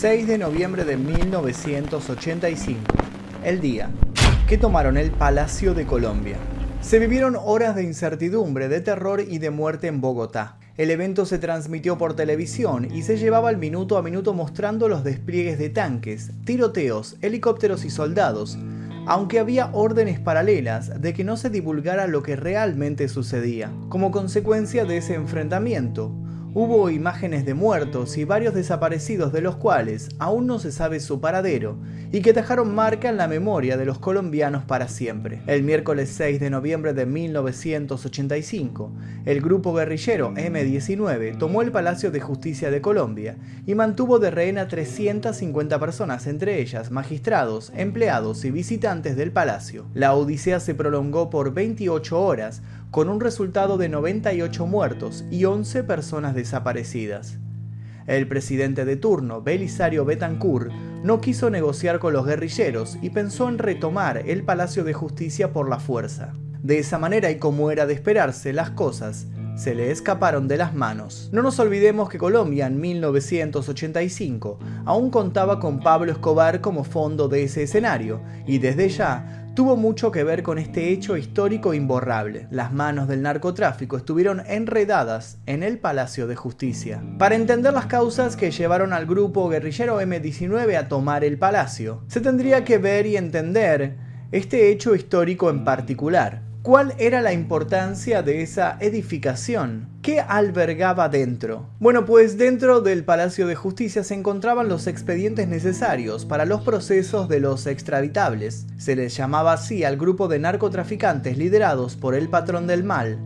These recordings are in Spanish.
6 de noviembre de 1985, el día que tomaron el Palacio de Colombia. Se vivieron horas de incertidumbre, de terror y de muerte en Bogotá. El evento se transmitió por televisión y se llevaba al minuto a minuto mostrando los despliegues de tanques, tiroteos, helicópteros y soldados, aunque había órdenes paralelas de que no se divulgara lo que realmente sucedía. Como consecuencia de ese enfrentamiento, Hubo imágenes de muertos y varios desaparecidos de los cuales aún no se sabe su paradero y que dejaron marca en la memoria de los colombianos para siempre. El miércoles 6 de noviembre de 1985, el grupo guerrillero M-19 tomó el Palacio de Justicia de Colombia y mantuvo de rehén a 350 personas, entre ellas magistrados, empleados y visitantes del palacio. La odisea se prolongó por 28 horas, con un resultado de 98 muertos y 11 personas desaparecidas. El presidente de turno, Belisario Betancourt, no quiso negociar con los guerrilleros y pensó en retomar el Palacio de Justicia por la fuerza. De esa manera y como era de esperarse, las cosas se le escaparon de las manos. No nos olvidemos que Colombia en 1985 aún contaba con Pablo Escobar como fondo de ese escenario y desde ya tuvo mucho que ver con este hecho histórico imborrable. Las manos del narcotráfico estuvieron enredadas en el Palacio de Justicia. Para entender las causas que llevaron al grupo guerrillero M19 a tomar el palacio, se tendría que ver y entender este hecho histórico en particular. ¿Cuál era la importancia de esa edificación? ¿Qué albergaba dentro? Bueno, pues dentro del Palacio de Justicia se encontraban los expedientes necesarios para los procesos de los extraditables. Se les llamaba así al grupo de narcotraficantes liderados por el patrón del mal,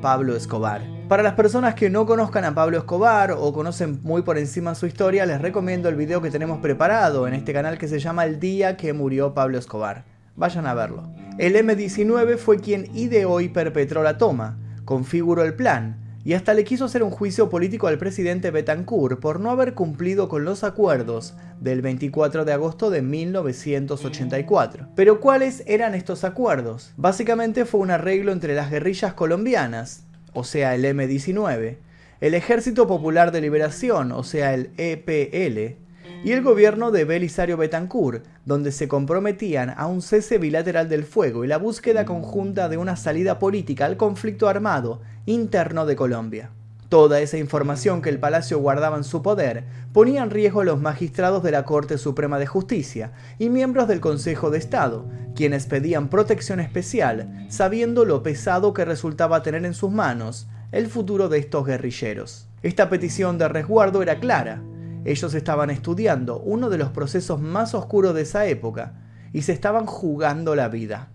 Pablo Escobar. Para las personas que no conozcan a Pablo Escobar o conocen muy por encima su historia, les recomiendo el video que tenemos preparado en este canal que se llama El día que murió Pablo Escobar. Vayan a verlo. El M-19 fue quien ideó y perpetró la toma, configuró el plan, y hasta le quiso hacer un juicio político al presidente Betancourt por no haber cumplido con los acuerdos del 24 de agosto de 1984. Pero ¿cuáles eran estos acuerdos? Básicamente fue un arreglo entre las guerrillas colombianas, o sea el M-19, el Ejército Popular de Liberación, o sea el EPL, y el gobierno de Belisario Betancourt, donde se comprometían a un cese bilateral del fuego y la búsqueda conjunta de una salida política al conflicto armado interno de Colombia. Toda esa información que el palacio guardaba en su poder ponía en riesgo a los magistrados de la Corte Suprema de Justicia y miembros del Consejo de Estado, quienes pedían protección especial, sabiendo lo pesado que resultaba tener en sus manos el futuro de estos guerrilleros. Esta petición de resguardo era clara, ellos estaban estudiando uno de los procesos más oscuros de esa época y se estaban jugando la vida.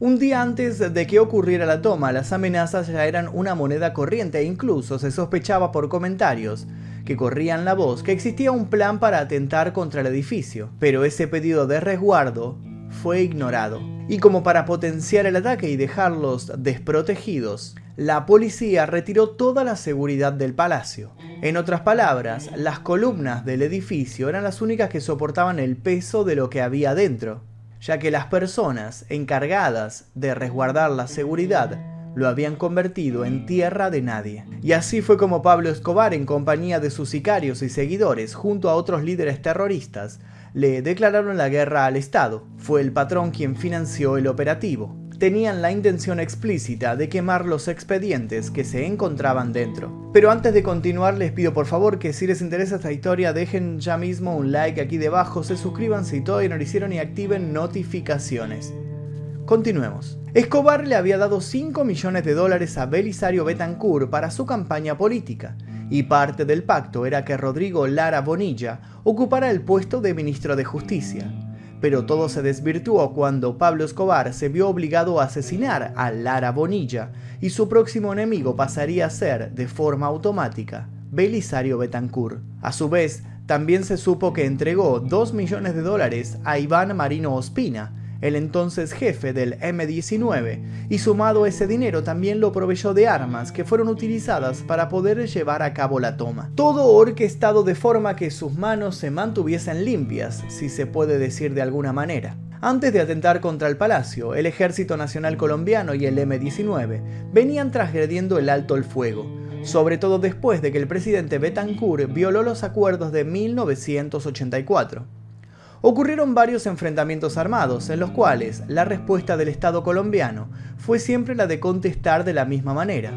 Un día antes de que ocurriera la toma, las amenazas ya eran una moneda corriente e incluso se sospechaba por comentarios que corrían la voz que existía un plan para atentar contra el edificio, pero ese pedido de resguardo fue ignorado. Y como para potenciar el ataque y dejarlos desprotegidos, la policía retiró toda la seguridad del palacio. En otras palabras, las columnas del edificio eran las únicas que soportaban el peso de lo que había dentro, ya que las personas encargadas de resguardar la seguridad lo habían convertido en tierra de nadie. Y así fue como Pablo Escobar, en compañía de sus sicarios y seguidores, junto a otros líderes terroristas, le declararon la guerra al Estado. Fue el patrón quien financió el operativo tenían la intención explícita de quemar los expedientes que se encontraban dentro. Pero antes de continuar les pido por favor que si les interesa esta historia dejen ya mismo un like aquí debajo, se suscriban si todavía no lo hicieron y activen notificaciones. Continuemos. Escobar le había dado 5 millones de dólares a Belisario Betancourt para su campaña política, y parte del pacto era que Rodrigo Lara Bonilla ocupara el puesto de ministro de Justicia pero todo se desvirtuó cuando Pablo Escobar se vio obligado a asesinar a Lara Bonilla y su próximo enemigo pasaría a ser, de forma automática, Belisario Betancourt. A su vez, también se supo que entregó 2 millones de dólares a Iván Marino Ospina, el entonces jefe del M-19, y sumado ese dinero también lo proveyó de armas que fueron utilizadas para poder llevar a cabo la toma. Todo orquestado de forma que sus manos se mantuviesen limpias, si se puede decir de alguna manera. Antes de atentar contra el palacio, el Ejército Nacional Colombiano y el M-19 venían transgrediendo el alto el fuego, sobre todo después de que el presidente Betancourt violó los acuerdos de 1984. Ocurrieron varios enfrentamientos armados en los cuales la respuesta del Estado colombiano fue siempre la de contestar de la misma manera,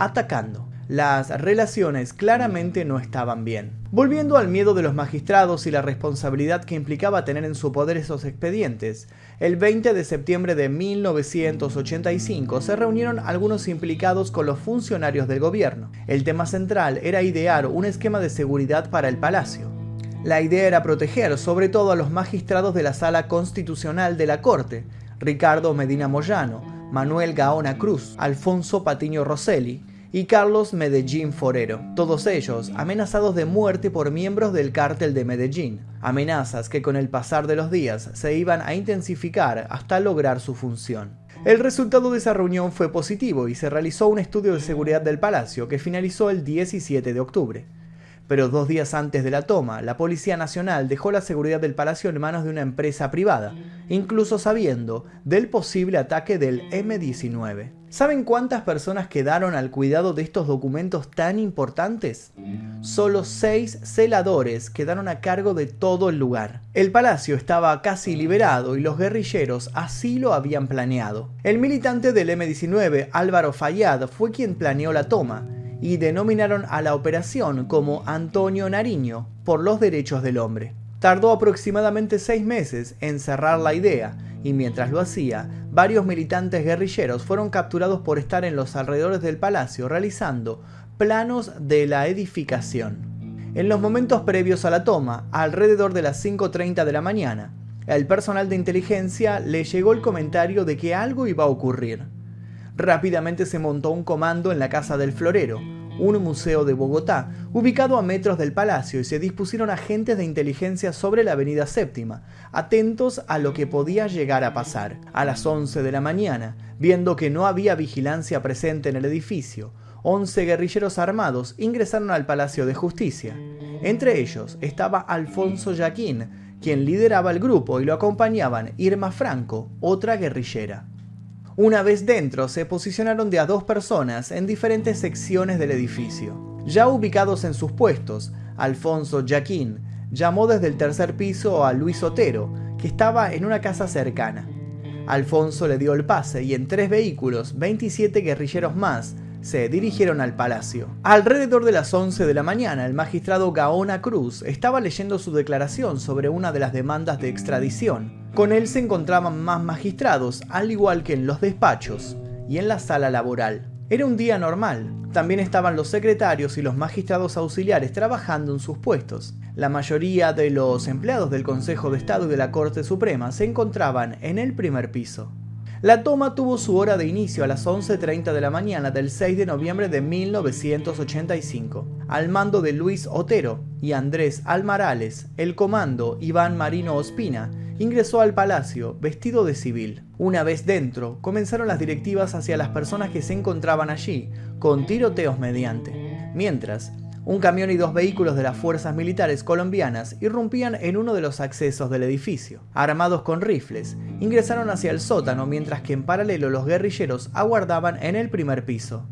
atacando. Las relaciones claramente no estaban bien. Volviendo al miedo de los magistrados y la responsabilidad que implicaba tener en su poder esos expedientes, el 20 de septiembre de 1985 se reunieron algunos implicados con los funcionarios del gobierno. El tema central era idear un esquema de seguridad para el palacio. La idea era proteger sobre todo a los magistrados de la Sala Constitucional de la Corte, Ricardo Medina Moyano, Manuel Gaona Cruz, Alfonso Patiño Rosselli y Carlos Medellín Forero, todos ellos amenazados de muerte por miembros del cártel de Medellín, amenazas que con el pasar de los días se iban a intensificar hasta lograr su función. El resultado de esa reunión fue positivo y se realizó un estudio de seguridad del palacio que finalizó el 17 de octubre pero dos días antes de la toma, la Policía Nacional dejó la seguridad del palacio en manos de una empresa privada, incluso sabiendo del posible ataque del M-19. ¿Saben cuántas personas quedaron al cuidado de estos documentos tan importantes? Solo seis celadores quedaron a cargo de todo el lugar. El palacio estaba casi liberado y los guerrilleros así lo habían planeado. El militante del M-19, Álvaro Fayad, fue quien planeó la toma y denominaron a la operación como Antonio Nariño por los derechos del hombre. Tardó aproximadamente seis meses en cerrar la idea y mientras lo hacía, varios militantes guerrilleros fueron capturados por estar en los alrededores del palacio realizando planos de la edificación. En los momentos previos a la toma, alrededor de las 5.30 de la mañana, el personal de inteligencia le llegó el comentario de que algo iba a ocurrir. Rápidamente se montó un comando en la Casa del Florero, un museo de Bogotá, ubicado a metros del palacio, y se dispusieron agentes de inteligencia sobre la avenida séptima, atentos a lo que podía llegar a pasar. A las 11 de la mañana, viendo que no había vigilancia presente en el edificio, 11 guerrilleros armados ingresaron al Palacio de Justicia. Entre ellos estaba Alfonso Jaquín, quien lideraba el grupo y lo acompañaban Irma Franco, otra guerrillera. Una vez dentro, se posicionaron de a dos personas en diferentes secciones del edificio. Ya ubicados en sus puestos, Alfonso Jaquín llamó desde el tercer piso a Luis Otero, que estaba en una casa cercana. Alfonso le dio el pase y en tres vehículos, 27 guerrilleros más se dirigieron al palacio. Alrededor de las 11 de la mañana, el magistrado Gaona Cruz estaba leyendo su declaración sobre una de las demandas de extradición. Con él se encontraban más magistrados, al igual que en los despachos y en la sala laboral. Era un día normal. También estaban los secretarios y los magistrados auxiliares trabajando en sus puestos. La mayoría de los empleados del Consejo de Estado y de la Corte Suprema se encontraban en el primer piso. La toma tuvo su hora de inicio a las 11.30 de la mañana del 6 de noviembre de 1985. Al mando de Luis Otero y Andrés Almarales, el comando Iván Marino Ospina ingresó al palacio vestido de civil. Una vez dentro, comenzaron las directivas hacia las personas que se encontraban allí, con tiroteos mediante. Mientras, un camión y dos vehículos de las fuerzas militares colombianas irrumpían en uno de los accesos del edificio. Armados con rifles, ingresaron hacia el sótano mientras que en paralelo los guerrilleros aguardaban en el primer piso.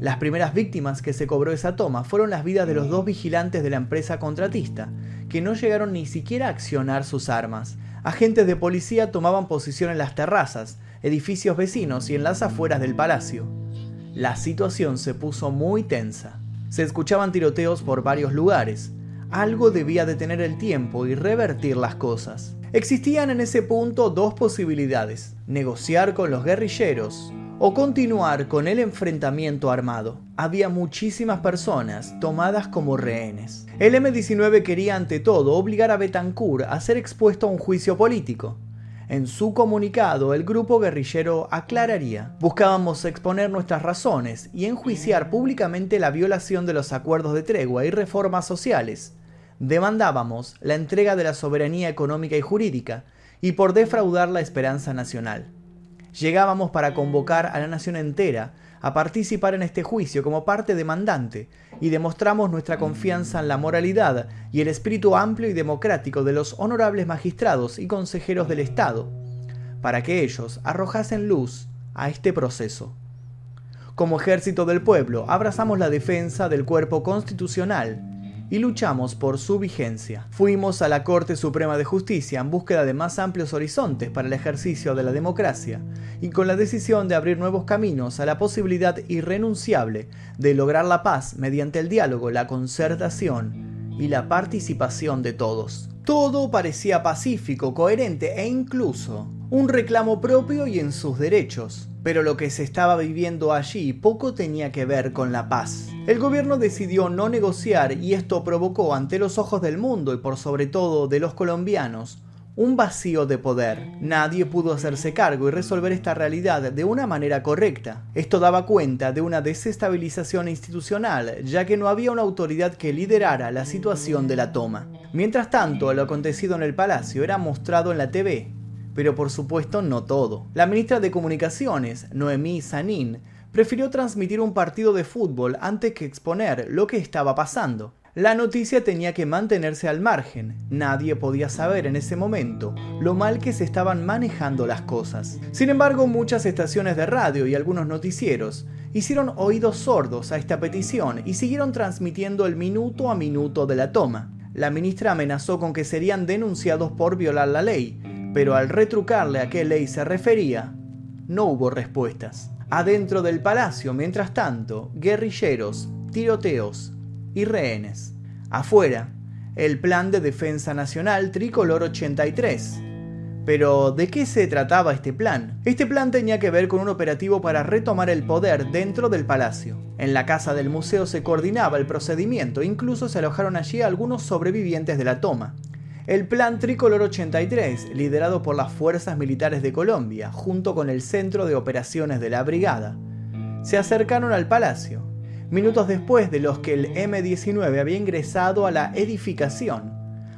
Las primeras víctimas que se cobró esa toma fueron las vidas de los dos vigilantes de la empresa contratista, que no llegaron ni siquiera a accionar sus armas. Agentes de policía tomaban posición en las terrazas, edificios vecinos y en las afueras del palacio. La situación se puso muy tensa. Se escuchaban tiroteos por varios lugares. Algo debía detener el tiempo y revertir las cosas. Existían en ese punto dos posibilidades, negociar con los guerrilleros o continuar con el enfrentamiento armado. Había muchísimas personas tomadas como rehenes. El M-19 quería ante todo obligar a Betancourt a ser expuesto a un juicio político. En su comunicado, el grupo guerrillero aclararía, buscábamos exponer nuestras razones y enjuiciar públicamente la violación de los acuerdos de tregua y reformas sociales. Demandábamos la entrega de la soberanía económica y jurídica y por defraudar la esperanza nacional. Llegábamos para convocar a la nación entera a participar en este juicio como parte demandante y demostramos nuestra confianza en la moralidad y el espíritu amplio y democrático de los honorables magistrados y consejeros del Estado, para que ellos arrojasen luz a este proceso. Como ejército del pueblo, abrazamos la defensa del cuerpo constitucional y luchamos por su vigencia. Fuimos a la Corte Suprema de Justicia en búsqueda de más amplios horizontes para el ejercicio de la democracia y con la decisión de abrir nuevos caminos a la posibilidad irrenunciable de lograr la paz mediante el diálogo, la concertación y la participación de todos. Todo parecía pacífico, coherente e incluso un reclamo propio y en sus derechos. Pero lo que se estaba viviendo allí poco tenía que ver con la paz. El gobierno decidió no negociar y esto provocó ante los ojos del mundo y por sobre todo de los colombianos un vacío de poder. Nadie pudo hacerse cargo y resolver esta realidad de una manera correcta. Esto daba cuenta de una desestabilización institucional, ya que no había una autoridad que liderara la situación de la toma. Mientras tanto, lo acontecido en el palacio era mostrado en la TV, pero por supuesto no todo. La ministra de Comunicaciones, Noemí Sanín, prefirió transmitir un partido de fútbol antes que exponer lo que estaba pasando. La noticia tenía que mantenerse al margen. Nadie podía saber en ese momento lo mal que se estaban manejando las cosas. Sin embargo, muchas estaciones de radio y algunos noticieros hicieron oídos sordos a esta petición y siguieron transmitiendo el minuto a minuto de la toma. La ministra amenazó con que serían denunciados por violar la ley, pero al retrucarle a qué ley se refería, no hubo respuestas. Adentro del palacio, mientras tanto, guerrilleros, tiroteos y rehenes. Afuera, el Plan de Defensa Nacional Tricolor 83. Pero, ¿de qué se trataba este plan? Este plan tenía que ver con un operativo para retomar el poder dentro del palacio. En la casa del museo se coordinaba el procedimiento, incluso se alojaron allí algunos sobrevivientes de la toma. El Plan Tricolor 83, liderado por las Fuerzas Militares de Colombia, junto con el Centro de Operaciones de la Brigada, se acercaron al palacio, minutos después de los que el M-19 había ingresado a la edificación,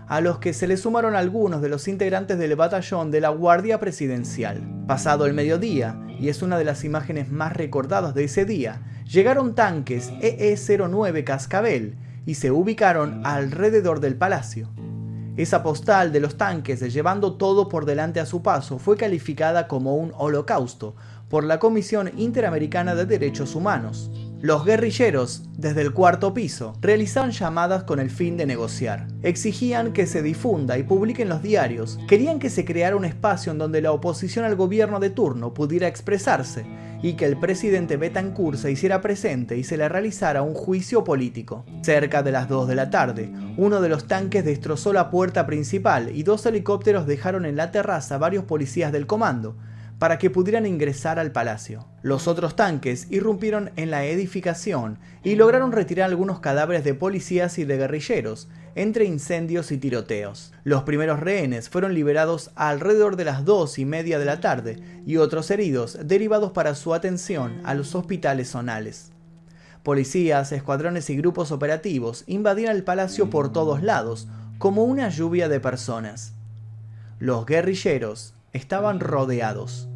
a los que se le sumaron algunos de los integrantes del batallón de la Guardia Presidencial. Pasado el mediodía, y es una de las imágenes más recordadas de ese día, llegaron tanques EE-09 Cascabel y se ubicaron alrededor del palacio. Esa postal de los tanques llevando todo por delante a su paso fue calificada como un holocausto por la Comisión Interamericana de Derechos Humanos. Los guerrilleros, desde el cuarto piso, realizaban llamadas con el fin de negociar. Exigían que se difunda y publiquen los diarios. Querían que se creara un espacio en donde la oposición al gobierno de turno pudiera expresarse y que el presidente Betancourt se hiciera presente y se le realizara un juicio político. Cerca de las 2 de la tarde, uno de los tanques destrozó la puerta principal y dos helicópteros dejaron en la terraza varios policías del comando, para que pudieran ingresar al palacio. Los otros tanques irrumpieron en la edificación y lograron retirar algunos cadáveres de policías y de guerrilleros, entre incendios y tiroteos. Los primeros rehenes fueron liberados alrededor de las dos y media de la tarde y otros heridos derivados para su atención a los hospitales zonales. Policías, escuadrones y grupos operativos invadían el palacio por todos lados, como una lluvia de personas. Los guerrilleros estaban rodeados.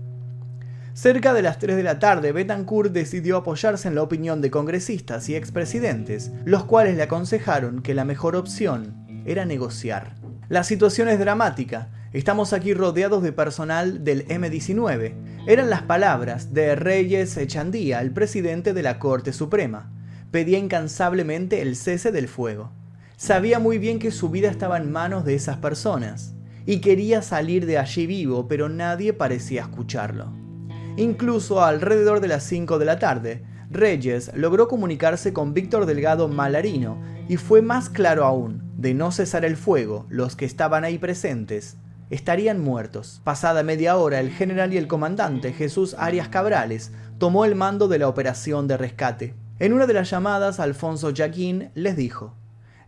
Cerca de las 3 de la tarde, Betancourt decidió apoyarse en la opinión de congresistas y expresidentes, los cuales le aconsejaron que la mejor opción era negociar. La situación es dramática. Estamos aquí rodeados de personal del M-19. Eran las palabras de Reyes Echandía, el presidente de la Corte Suprema. Pedía incansablemente el cese del fuego. Sabía muy bien que su vida estaba en manos de esas personas y quería salir de allí vivo, pero nadie parecía escucharlo. Incluso alrededor de las 5 de la tarde, Reyes logró comunicarse con Víctor Delgado Malarino y fue más claro aún, de no cesar el fuego, los que estaban ahí presentes estarían muertos. Pasada media hora, el general y el comandante Jesús Arias Cabrales tomó el mando de la operación de rescate. En una de las llamadas, Alfonso Jaquín les dijo,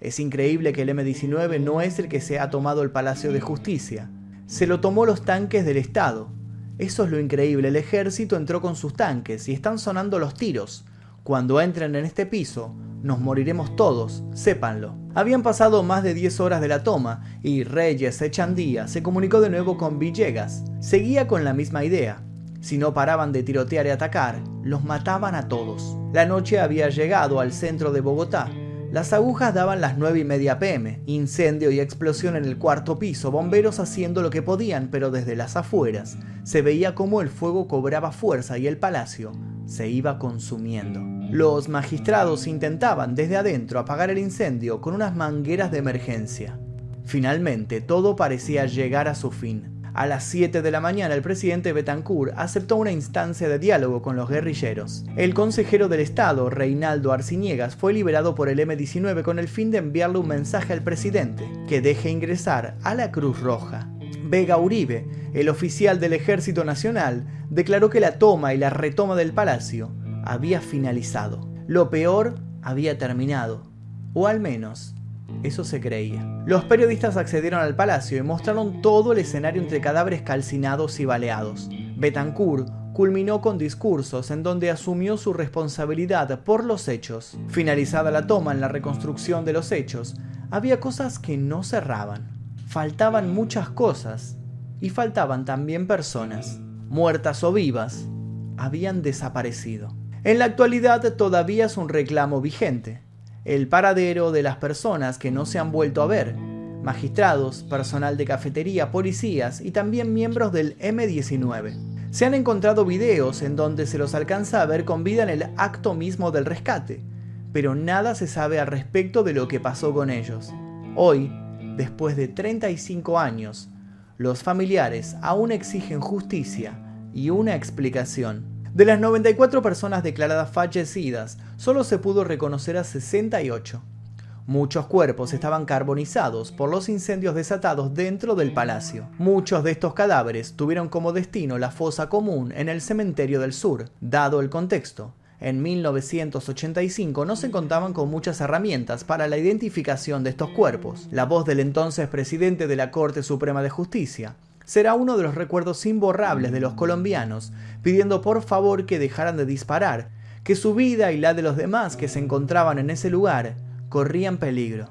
es increíble que el M-19 no es el que se ha tomado el Palacio de Justicia. Se lo tomó los tanques del Estado. Eso es lo increíble, el ejército entró con sus tanques y están sonando los tiros. Cuando entren en este piso, nos moriremos todos, sépanlo. Habían pasado más de 10 horas de la toma y Reyes Echandía se comunicó de nuevo con Villegas. Seguía con la misma idea. Si no paraban de tirotear y atacar, los mataban a todos. La noche había llegado al centro de Bogotá las agujas daban las 9 y media pm, incendio y explosión en el cuarto piso, bomberos haciendo lo que podían, pero desde las afueras se veía cómo el fuego cobraba fuerza y el palacio se iba consumiendo. Los magistrados intentaban desde adentro apagar el incendio con unas mangueras de emergencia. Finalmente, todo parecía llegar a su fin. A las 7 de la mañana el presidente Betancourt aceptó una instancia de diálogo con los guerrilleros. El consejero del Estado, Reinaldo Arciniegas, fue liberado por el M-19 con el fin de enviarle un mensaje al presidente, que deje ingresar a la Cruz Roja. Vega Uribe, el oficial del Ejército Nacional, declaró que la toma y la retoma del palacio había finalizado. Lo peor había terminado, o al menos eso se creía. Los periodistas accedieron al palacio y mostraron todo el escenario entre cadáveres calcinados y baleados. Betancourt culminó con discursos en donde asumió su responsabilidad por los hechos. Finalizada la toma en la reconstrucción de los hechos, había cosas que no cerraban. Faltaban muchas cosas y faltaban también personas, muertas o vivas, habían desaparecido. En la actualidad todavía es un reclamo vigente el paradero de las personas que no se han vuelto a ver, magistrados, personal de cafetería, policías y también miembros del M19. Se han encontrado videos en donde se los alcanza a ver con vida en el acto mismo del rescate, pero nada se sabe al respecto de lo que pasó con ellos. Hoy, después de 35 años, los familiares aún exigen justicia y una explicación. De las 94 personas declaradas fallecidas, solo se pudo reconocer a 68. Muchos cuerpos estaban carbonizados por los incendios desatados dentro del palacio. Muchos de estos cadáveres tuvieron como destino la fosa común en el cementerio del sur, dado el contexto. En 1985 no se contaban con muchas herramientas para la identificación de estos cuerpos. La voz del entonces presidente de la Corte Suprema de Justicia, será uno de los recuerdos imborrables de los colombianos, pidiendo por favor que dejaran de disparar, que su vida y la de los demás que se encontraban en ese lugar corrían peligro.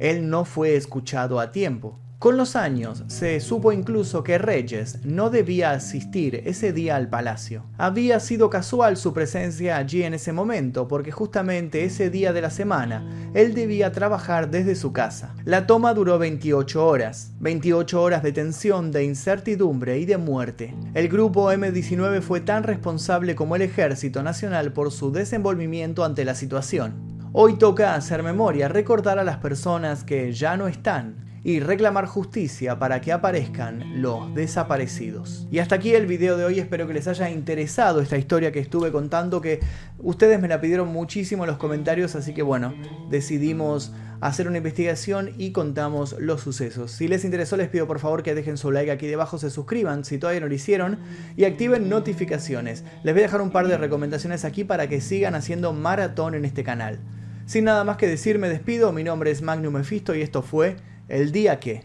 Él no fue escuchado a tiempo. Con los años se supo incluso que Reyes no debía asistir ese día al palacio. Había sido casual su presencia allí en ese momento porque justamente ese día de la semana él debía trabajar desde su casa. La toma duró 28 horas, 28 horas de tensión, de incertidumbre y de muerte. El grupo M19 fue tan responsable como el Ejército Nacional por su desenvolvimiento ante la situación. Hoy toca hacer memoria, recordar a las personas que ya no están, y reclamar justicia para que aparezcan los desaparecidos. Y hasta aquí el video de hoy, espero que les haya interesado esta historia que estuve contando, que ustedes me la pidieron muchísimo en los comentarios, así que bueno, decidimos hacer una investigación y contamos los sucesos. Si les interesó les pido por favor que dejen su like aquí debajo, se suscriban si todavía no lo hicieron y activen notificaciones. Les voy a dejar un par de recomendaciones aquí para que sigan haciendo maratón en este canal. Sin nada más que decir, me despido. Mi nombre es Magnum Mephisto y esto fue el día que